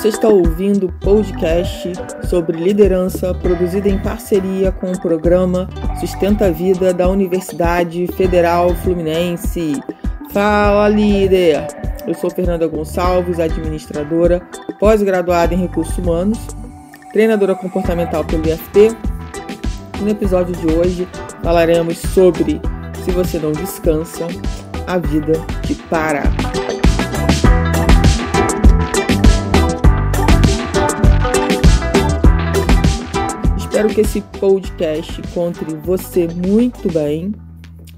Você está ouvindo o podcast sobre liderança produzido em parceria com o programa Sustenta a Vida da Universidade Federal Fluminense. Fala, líder! Eu sou Fernanda Gonçalves, administradora, pós-graduada em recursos humanos, treinadora comportamental pelo IFP. No episódio de hoje falaremos sobre se você não descansa, a vida te para. Espero que esse podcast encontre você muito bem.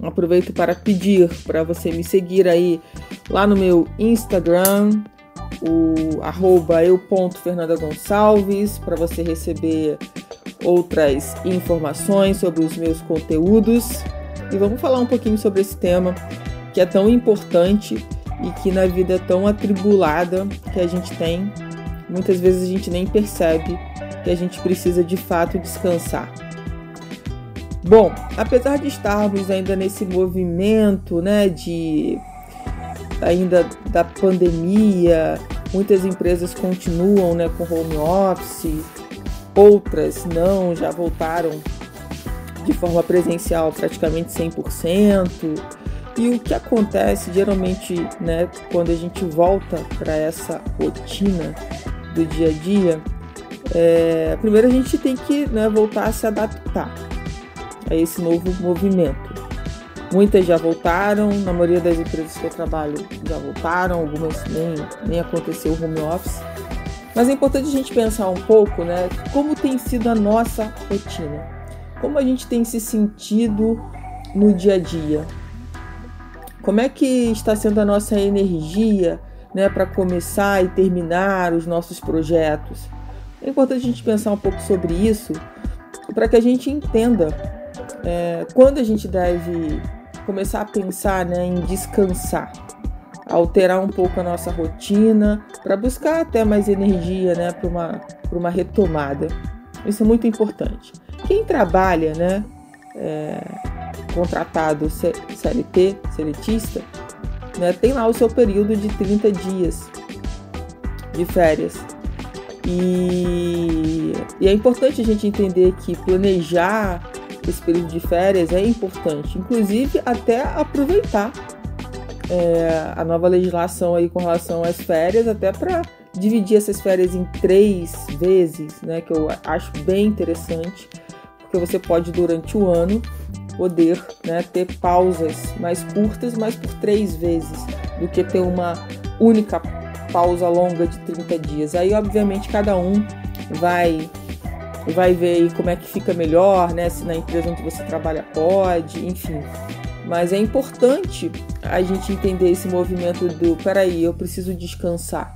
Aproveito para pedir para você me seguir aí lá no meu Instagram, o arroba eu.fernandagonçalves, para você receber outras informações sobre os meus conteúdos. E vamos falar um pouquinho sobre esse tema que é tão importante e que na vida tão atribulada que a gente tem, muitas vezes a gente nem percebe que a gente precisa de fato descansar. Bom, apesar de estarmos ainda nesse movimento, né, de ainda da pandemia, muitas empresas continuam, né, com home office, outras não, já voltaram de forma presencial praticamente 100%. E o que acontece geralmente, né, quando a gente volta para essa rotina do dia a dia, é, primeiro a gente tem que né, voltar a se adaptar a esse novo movimento. Muitas já voltaram, na maioria das empresas que eu trabalho já voltaram, algumas nem, nem aconteceu o home office. Mas é importante a gente pensar um pouco, né, como tem sido a nossa rotina, como a gente tem se sentido no dia a dia, como é que está sendo a nossa energia, né, para começar e terminar os nossos projetos. É importante a gente pensar um pouco sobre isso para que a gente entenda é, quando a gente deve começar a pensar né, em descansar, alterar um pouco a nossa rotina para buscar até mais energia né, para uma, uma retomada. Isso é muito importante. Quem trabalha, né, é, contratado CLT, seletista, né, tem lá o seu período de 30 dias de férias. E, e é importante a gente entender que planejar esse período de férias é importante, inclusive até aproveitar é, a nova legislação aí com relação às férias, até para dividir essas férias em três vezes, né, que eu acho bem interessante, porque você pode durante o ano poder né, ter pausas mais curtas, mas por três vezes, do que ter uma única pausa longa de 30 dias. Aí, obviamente, cada um vai vai ver como é que fica melhor, né? Se na empresa onde você trabalha pode, enfim. Mas é importante a gente entender esse movimento do peraí, eu preciso descansar.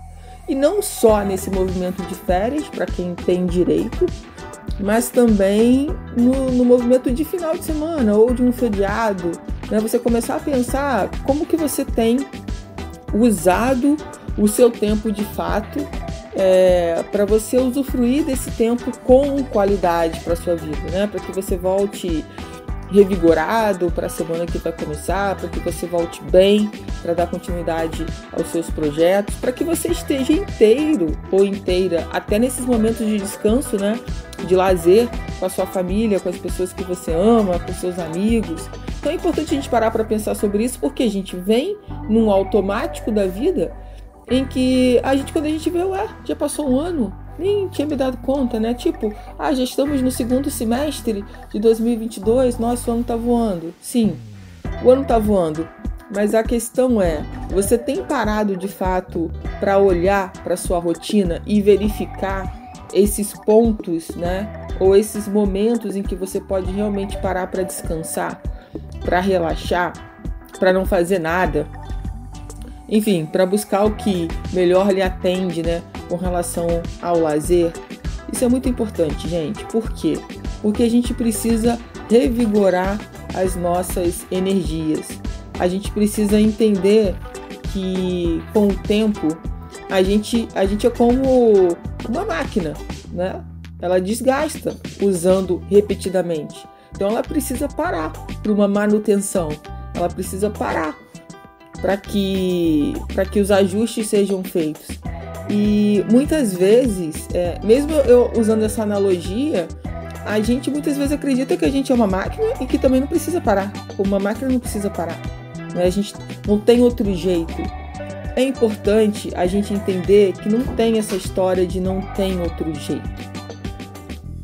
E não só nesse movimento de férias, para quem tem direito, mas também no, no, movimento de final de semana ou de um feriado, né? Você começar a pensar como que você tem usado o seu tempo de fato é, para você usufruir desse tempo com qualidade para sua vida, né? Para que você volte revigorado para a semana que vai começar, para que você volte bem, para dar continuidade aos seus projetos, para que você esteja inteiro ou inteira até nesses momentos de descanso, né? De lazer com a sua família, com as pessoas que você ama, com seus amigos. Então é importante a gente parar para pensar sobre isso, porque a gente vem num automático da vida em que a gente, quando a gente vê, ué, já passou um ano, nem tinha me dado conta, né? Tipo, ah, já estamos no segundo semestre de 2022, nosso ano tá voando. Sim, o ano tá voando. Mas a questão é, você tem parado de fato para olhar para sua rotina e verificar esses pontos, né? Ou esses momentos em que você pode realmente parar para descansar, para relaxar, para não fazer nada. Enfim, para buscar o que melhor lhe atende, né? com relação ao lazer, isso é muito importante, gente. Por quê? Porque a gente precisa revigorar as nossas energias. A gente precisa entender que com o tempo a gente, a gente é como uma máquina, né? Ela desgasta usando repetidamente. Então ela precisa parar para uma manutenção. Ela precisa parar para que para que os ajustes sejam feitos. E muitas vezes, é, mesmo eu usando essa analogia, a gente muitas vezes acredita que a gente é uma máquina e que também não precisa parar. Uma máquina não precisa parar. Né? A gente não tem outro jeito. É importante a gente entender que não tem essa história de não tem outro jeito.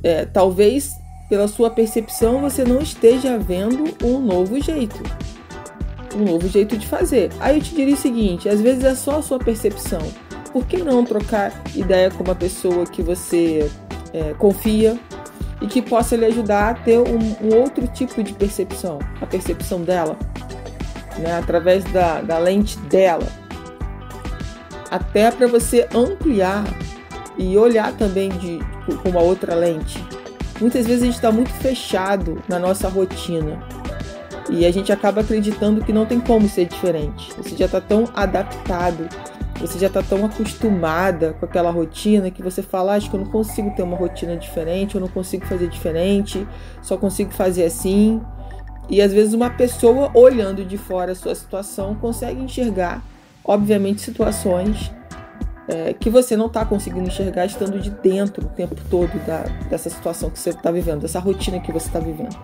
É, talvez pela sua percepção você não esteja vendo um novo jeito. Um novo jeito de fazer. Aí eu te diria o seguinte: às vezes é só a sua percepção. Por que não trocar ideia com uma pessoa que você é, confia e que possa lhe ajudar a ter um, um outro tipo de percepção, a percepção dela, né, através da, da lente dela? até para você ampliar e olhar também de, com uma outra lente. Muitas vezes a gente está muito fechado na nossa rotina e a gente acaba acreditando que não tem como ser diferente. Você já está tão adaptado, você já está tão acostumada com aquela rotina que você fala: ah, Acho que eu não consigo ter uma rotina diferente, eu não consigo fazer diferente, só consigo fazer assim. E às vezes uma pessoa olhando de fora a sua situação consegue enxergar obviamente, situações é, que você não está conseguindo enxergar estando de dentro o tempo todo da, dessa situação que você está vivendo, dessa rotina que você está vivendo.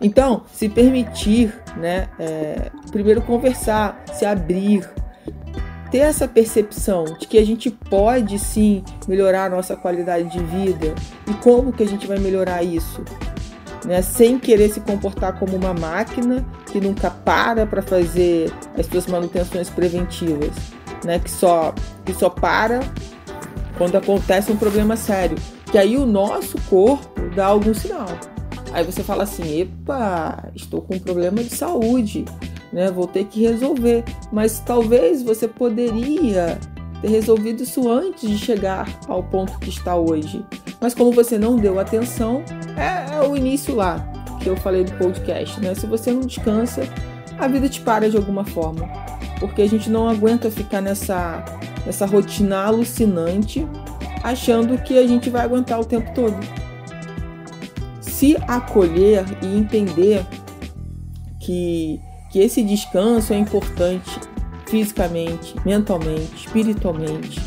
Então, se permitir, né, é, primeiro conversar, se abrir, ter essa percepção de que a gente pode sim melhorar a nossa qualidade de vida e como que a gente vai melhorar isso, né, sem querer se comportar como uma máquina que nunca para para fazer as suas manutenções preventivas, né, que só que só para quando acontece um problema sério, que aí o nosso corpo dá algum sinal. Aí você fala assim: "Epa, estou com um problema de saúde, né? Vou ter que resolver". Mas talvez você poderia ter resolvido isso antes de chegar ao ponto que está hoje. Mas como você não deu atenção, é, é o início lá que eu falei do podcast, né? Se você não descansa, a vida te para de alguma forma. Porque a gente não aguenta ficar nessa, nessa rotina alucinante, achando que a gente vai aguentar o tempo todo. Se acolher e entender que, que esse descanso é importante fisicamente, mentalmente, espiritualmente,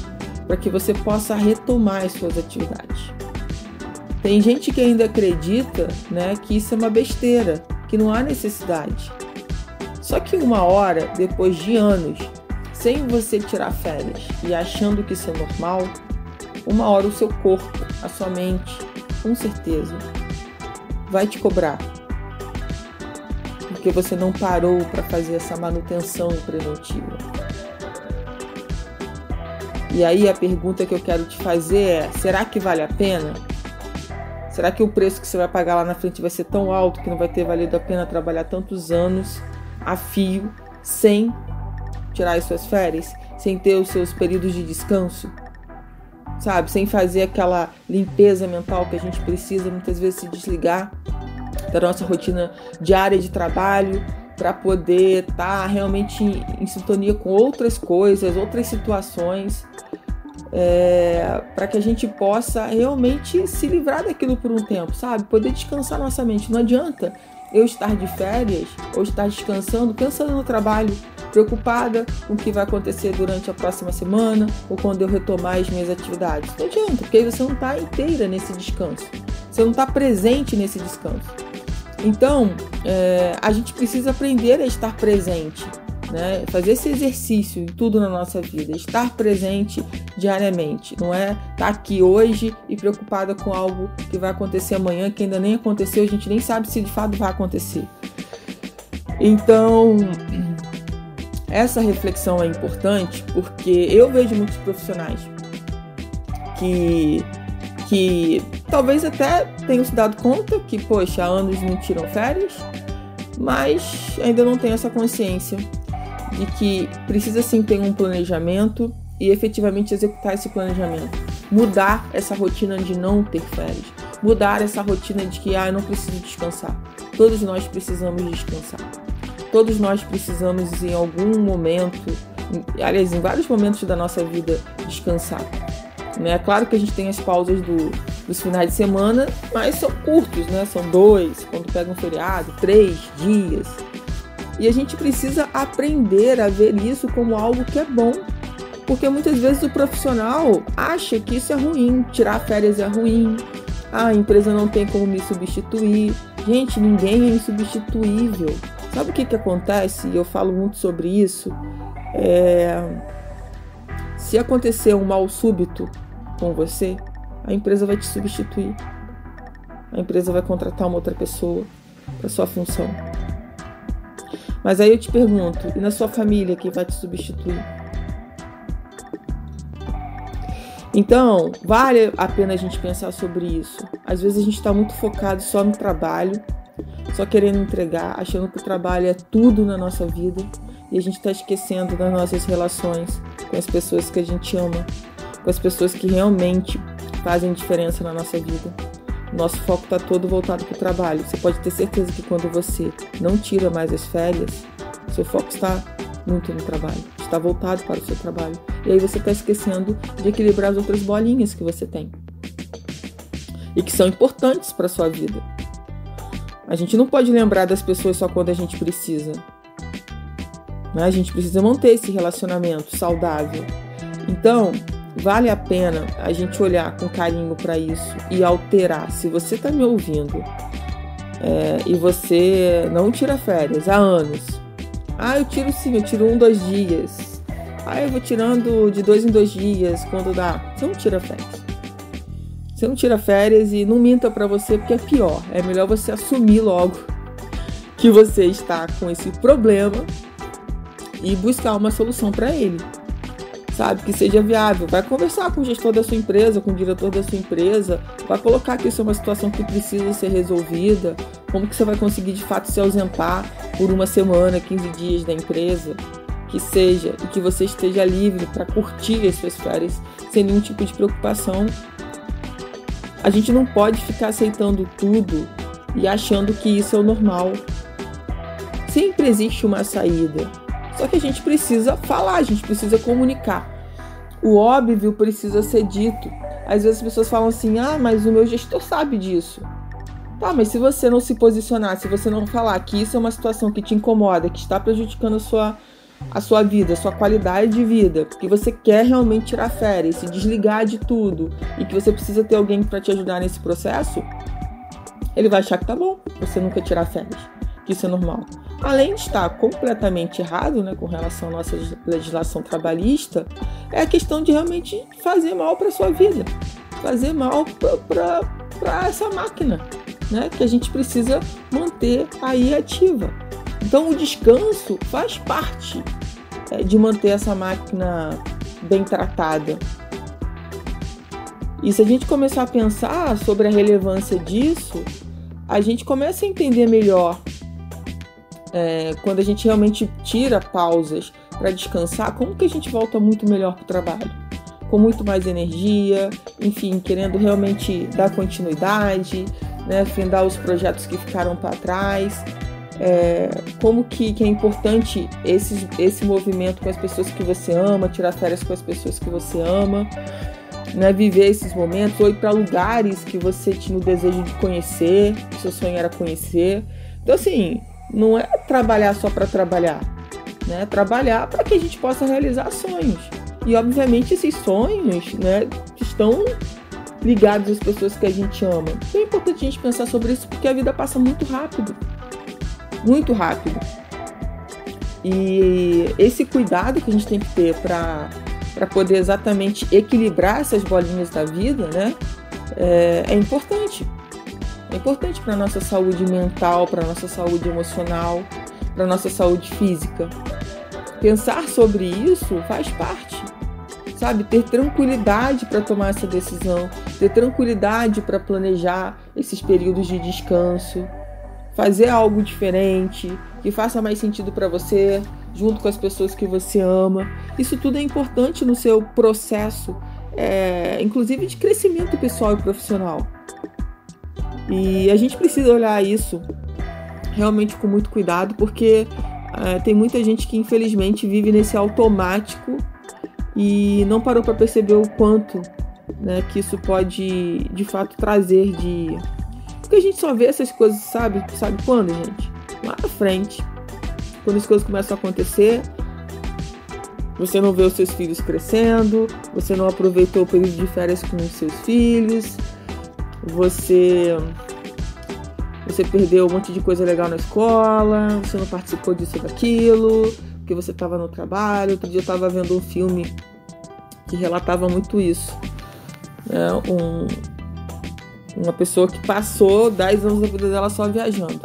para que você possa retomar as suas atividades. Tem gente que ainda acredita né, que isso é uma besteira, que não há necessidade. Só que uma hora, depois de anos, sem você tirar férias e achando que isso é normal, uma hora o seu corpo, a sua mente, com certeza, vai te cobrar. Porque você não parou para fazer essa manutenção preventiva. E aí a pergunta que eu quero te fazer é: será que vale a pena? Será que o preço que você vai pagar lá na frente vai ser tão alto que não vai ter valido a pena trabalhar tantos anos a fio sem tirar as suas férias, sem ter os seus períodos de descanso? Sabe, sem fazer aquela limpeza mental que a gente precisa muitas vezes se desligar da nossa rotina diária de trabalho para poder estar tá realmente em, sintonia com outras coisas, outras situações é, para que a gente possa realmente se livrar daquilo por um tempo, sabe? Poder descansar nossa mente. Não adianta eu estar de férias ou estar descansando, pensando no trabalho, preocupada com o que vai acontecer durante a próxima semana ou quando eu retomar as minhas atividades. Não adianta, porque você não está inteira nesse descanso, você não está presente nesse descanso. Então, é, a gente precisa aprender a estar presente né? Fazer esse exercício em tudo na nossa vida, estar presente diariamente, não é estar tá aqui hoje e preocupada com algo que vai acontecer amanhã, que ainda nem aconteceu, a gente nem sabe se de fato vai acontecer. Então, essa reflexão é importante porque eu vejo muitos profissionais que que talvez até tenham se dado conta que, poxa, há anos não tiram férias, mas ainda não tem essa consciência de que precisa sim ter um planejamento e efetivamente executar esse planejamento. Mudar essa rotina de não ter férias. Mudar essa rotina de que ah, eu não preciso descansar. Todos nós precisamos descansar. Todos nós precisamos em algum momento, aliás, em vários momentos da nossa vida, descansar. É claro que a gente tem as pausas do, dos finais de semana, mas são curtos, né? São dois, quando pega um feriado, três dias. E a gente precisa aprender a ver isso como algo que é bom. Porque muitas vezes o profissional acha que isso é ruim, tirar férias é ruim, a empresa não tem como me substituir. Gente, ninguém é insubstituível. Sabe o que, que acontece? E eu falo muito sobre isso. É... Se acontecer um mal súbito com você, a empresa vai te substituir. A empresa vai contratar uma outra pessoa para sua função. Mas aí eu te pergunto, e na sua família quem vai te substituir? Então, vale a pena a gente pensar sobre isso. Às vezes a gente está muito focado só no trabalho, só querendo entregar, achando que o trabalho é tudo na nossa vida e a gente está esquecendo das nossas relações com as pessoas que a gente ama, com as pessoas que realmente fazem diferença na nossa vida. Nosso foco está todo voltado para o trabalho. Você pode ter certeza que quando você não tira mais as férias, seu foco está muito no trabalho, está voltado para o seu trabalho. E aí você está esquecendo de equilibrar as outras bolinhas que você tem e que são importantes para sua vida. A gente não pode lembrar das pessoas só quando a gente precisa. Né? A gente precisa manter esse relacionamento saudável. Então, vale a pena a gente olhar com carinho para isso e alterar. Se você está me ouvindo é, e você não tira férias há anos, ah, eu tiro sim, eu tiro um, dois dias. Ah, eu vou tirando de dois em dois dias quando dá. Você não tira férias. Você não tira férias e não minta para você porque é pior. É melhor você assumir logo que você está com esse problema e buscar uma solução para ele sabe? Que seja viável. Vai conversar com o gestor da sua empresa, com o diretor da sua empresa, vai colocar que isso é uma situação que precisa ser resolvida, como que você vai conseguir de fato se ausentar por uma semana, 15 dias da empresa, que seja, e que você esteja livre para curtir as suas férias sem nenhum tipo de preocupação. A gente não pode ficar aceitando tudo e achando que isso é o normal. Sempre existe uma saída. Só que a gente precisa falar, a gente precisa comunicar. O óbvio precisa ser dito. Às vezes as pessoas falam assim: ah, mas o meu gestor sabe disso. Tá, mas se você não se posicionar, se você não falar que isso é uma situação que te incomoda, que está prejudicando a sua, a sua vida, a sua qualidade de vida, que você quer realmente tirar férias, se desligar de tudo e que você precisa ter alguém para te ajudar nesse processo, ele vai achar que tá bom você nunca tirar férias, que isso é normal além de estar completamente errado né, com relação à nossa legislação trabalhista, é a questão de realmente fazer mal para a sua vida, fazer mal para essa máquina né, que a gente precisa manter aí ativa. Então, o descanso faz parte é, de manter essa máquina bem tratada. E se a gente começar a pensar sobre a relevância disso, a gente começa a entender melhor é, quando a gente realmente tira pausas para descansar, como que a gente volta muito melhor para o trabalho? Com muito mais energia, enfim, querendo realmente dar continuidade, né, findar os projetos que ficaram para trás. É, como que, que, é importante esse, esse movimento com as pessoas que você ama, tirar férias com as pessoas que você ama, né, viver esses momentos, ou ir para lugares que você tinha o desejo de conhecer, que seu sonho era conhecer. Então, assim, não é trabalhar só para trabalhar, né? Trabalhar para que a gente possa realizar sonhos. E obviamente esses sonhos, né, estão ligados às pessoas que a gente ama. É importante a gente pensar sobre isso porque a vida passa muito rápido. Muito rápido. E esse cuidado que a gente tem que ter para para poder exatamente equilibrar essas bolinhas da vida, né? É, é importante. É importante para nossa saúde mental, para nossa saúde emocional, para nossa saúde física. Pensar sobre isso faz parte, sabe? Ter tranquilidade para tomar essa decisão, ter tranquilidade para planejar esses períodos de descanso, fazer algo diferente que faça mais sentido para você, junto com as pessoas que você ama. Isso tudo é importante no seu processo, é, inclusive de crescimento pessoal e profissional. E a gente precisa olhar isso realmente com muito cuidado, porque uh, tem muita gente que infelizmente vive nesse automático e não parou para perceber o quanto né, que isso pode de fato trazer de. Porque a gente só vê essas coisas, sabe? Sabe quando, gente? Lá na frente. Quando as coisas começam a acontecer, você não vê os seus filhos crescendo, você não aproveitou o período de férias com os seus filhos, você você perdeu um monte de coisa legal na escola, você não participou disso ou daquilo, porque você estava no trabalho. Outro dia eu estava vendo um filme que relatava muito isso. Né? Um, uma pessoa que passou 10 anos da vida dela só viajando.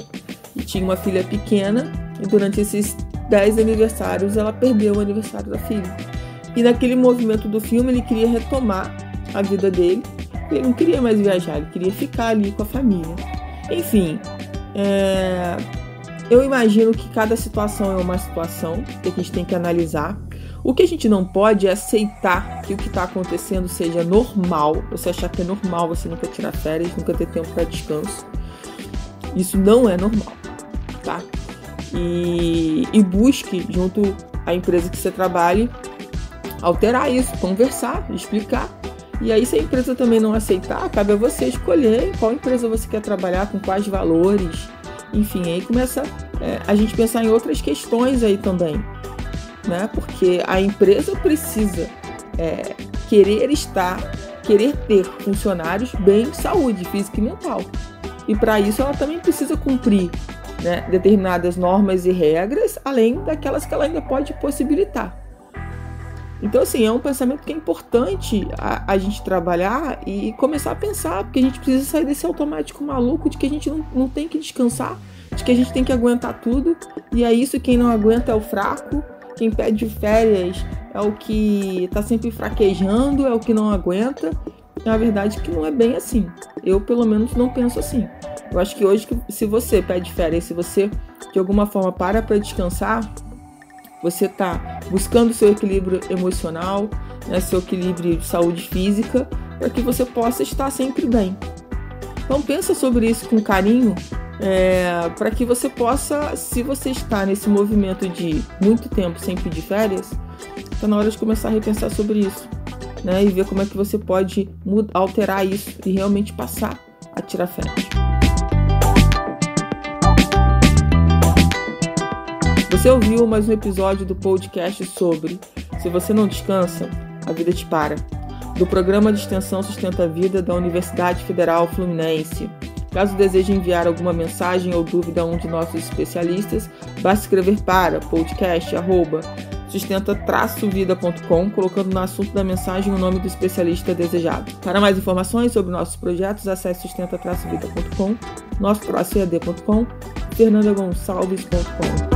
E tinha uma filha pequena, e durante esses 10 aniversários ela perdeu o aniversário da filha. E naquele movimento do filme ele queria retomar a vida dele. Ele não queria mais viajar, ele queria ficar ali com a família. Enfim, é... eu imagino que cada situação é uma situação que a gente tem que analisar. O que a gente não pode é aceitar que o que está acontecendo seja normal, você achar que é normal você nunca tirar férias, nunca ter tempo para descanso. Isso não é normal, tá? E, e busque, junto à empresa que você trabalhe, alterar isso, conversar, explicar. E aí, se a empresa também não aceitar, cabe a você escolher qual empresa você quer trabalhar, com quais valores. Enfim, aí começa é, a gente pensar em outras questões aí também né? Porque a empresa precisa é, querer estar, querer ter funcionários bem saúde física e mental. E para isso ela também precisa cumprir né, determinadas normas e regras, além daquelas que ela ainda pode possibilitar. Então, assim, é um pensamento que é importante a, a, gente trabalhar e começar a pensar, porque a gente precisa sair desse automático maluco de que a gente não, não tem que descansar, de que a gente tem que aguentar tudo, e é isso, quem não aguenta é o fraco, quem pede férias é o que está sempre fraquejando, é o que não aguenta. Na verdade, que não é bem assim. Eu, pelo menos, não penso assim. Eu acho que hoje, se você pede férias, se você de alguma forma para para descansar, você está buscando seu equilíbrio emocional, né, seu equilíbrio de saúde física, para que você possa estar sempre bem. Então pensa sobre isso com carinho é, para que você possa, se você está nesse movimento de muito tempo sem pedir férias, está na hora de começar a repensar sobre isso, né? E ver como é que você pode alterar isso e realmente passar a tirar férias. Você ouviu mais um episódio do podcast sobre Se você não descansa, a vida te para, do programa de extensão Sustenta a Vida da Universidade Federal Fluminense. Caso deseje enviar alguma mensagem ou dúvida a um de nossos especialistas, basta escrever para podcast@sustenta-vida.com, colocando no assunto da mensagem o nome do especialista desejado. Para mais informações sobre nossos projetos, acesse sustenta-vida.com, nosso fernandagonçalves.com.